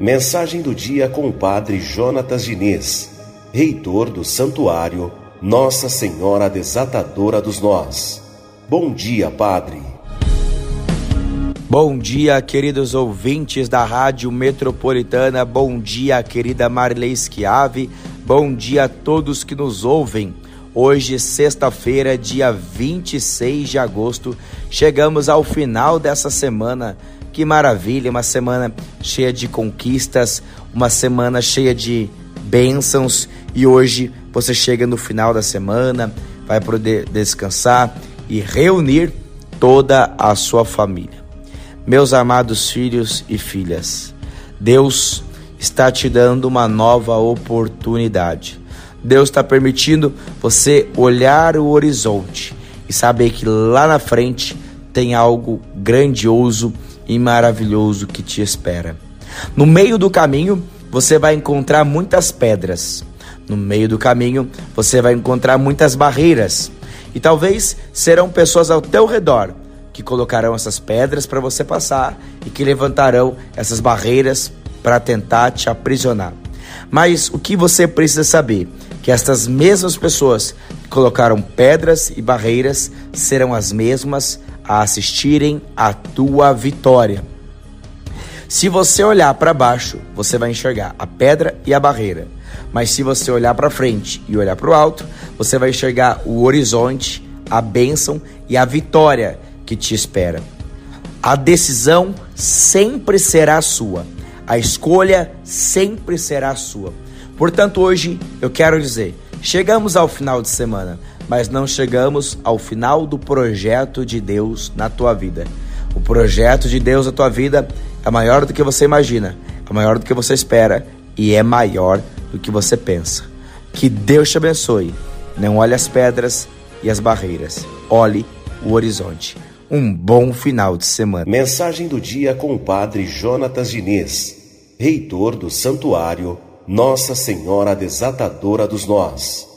Mensagem do dia com o Padre Jonatas Diniz, reitor do Santuário Nossa Senhora Desatadora dos Nós. Bom dia, Padre. Bom dia, queridos ouvintes da Rádio Metropolitana. Bom dia, querida Marilei Schiave. Bom dia a todos que nos ouvem. Hoje, sexta-feira, dia 26 de agosto, chegamos ao final dessa semana. Que maravilha, uma semana cheia de conquistas, uma semana cheia de bênçãos. E hoje você chega no final da semana, vai poder descansar e reunir toda a sua família. Meus amados filhos e filhas, Deus está te dando uma nova oportunidade. Deus está permitindo você olhar o horizonte e saber que lá na frente tem algo grandioso e maravilhoso que te espera. No meio do caminho, você vai encontrar muitas pedras. No meio do caminho, você vai encontrar muitas barreiras. E talvez serão pessoas ao teu redor que colocarão essas pedras para você passar e que levantarão essas barreiras para tentar te aprisionar. Mas o que você precisa saber? Que estas mesmas pessoas que colocaram pedras e barreiras serão as mesmas a assistirem à tua vitória. Se você olhar para baixo, você vai enxergar a pedra e a barreira. Mas se você olhar para frente e olhar para o alto, você vai enxergar o horizonte, a bênção e a vitória que te espera. A decisão sempre será sua. A escolha sempre será sua. Portanto, hoje eu quero dizer: chegamos ao final de semana, mas não chegamos ao final do projeto de Deus na tua vida. O projeto de Deus na tua vida é maior do que você imagina, é maior do que você espera e é maior do que você pensa. Que Deus te abençoe. Não olhe as pedras e as barreiras, olhe o horizonte. Um bom final de semana. Mensagem do dia com o Padre Jonatas Diniz, reitor do Santuário Nossa Senhora Desatadora dos Nós.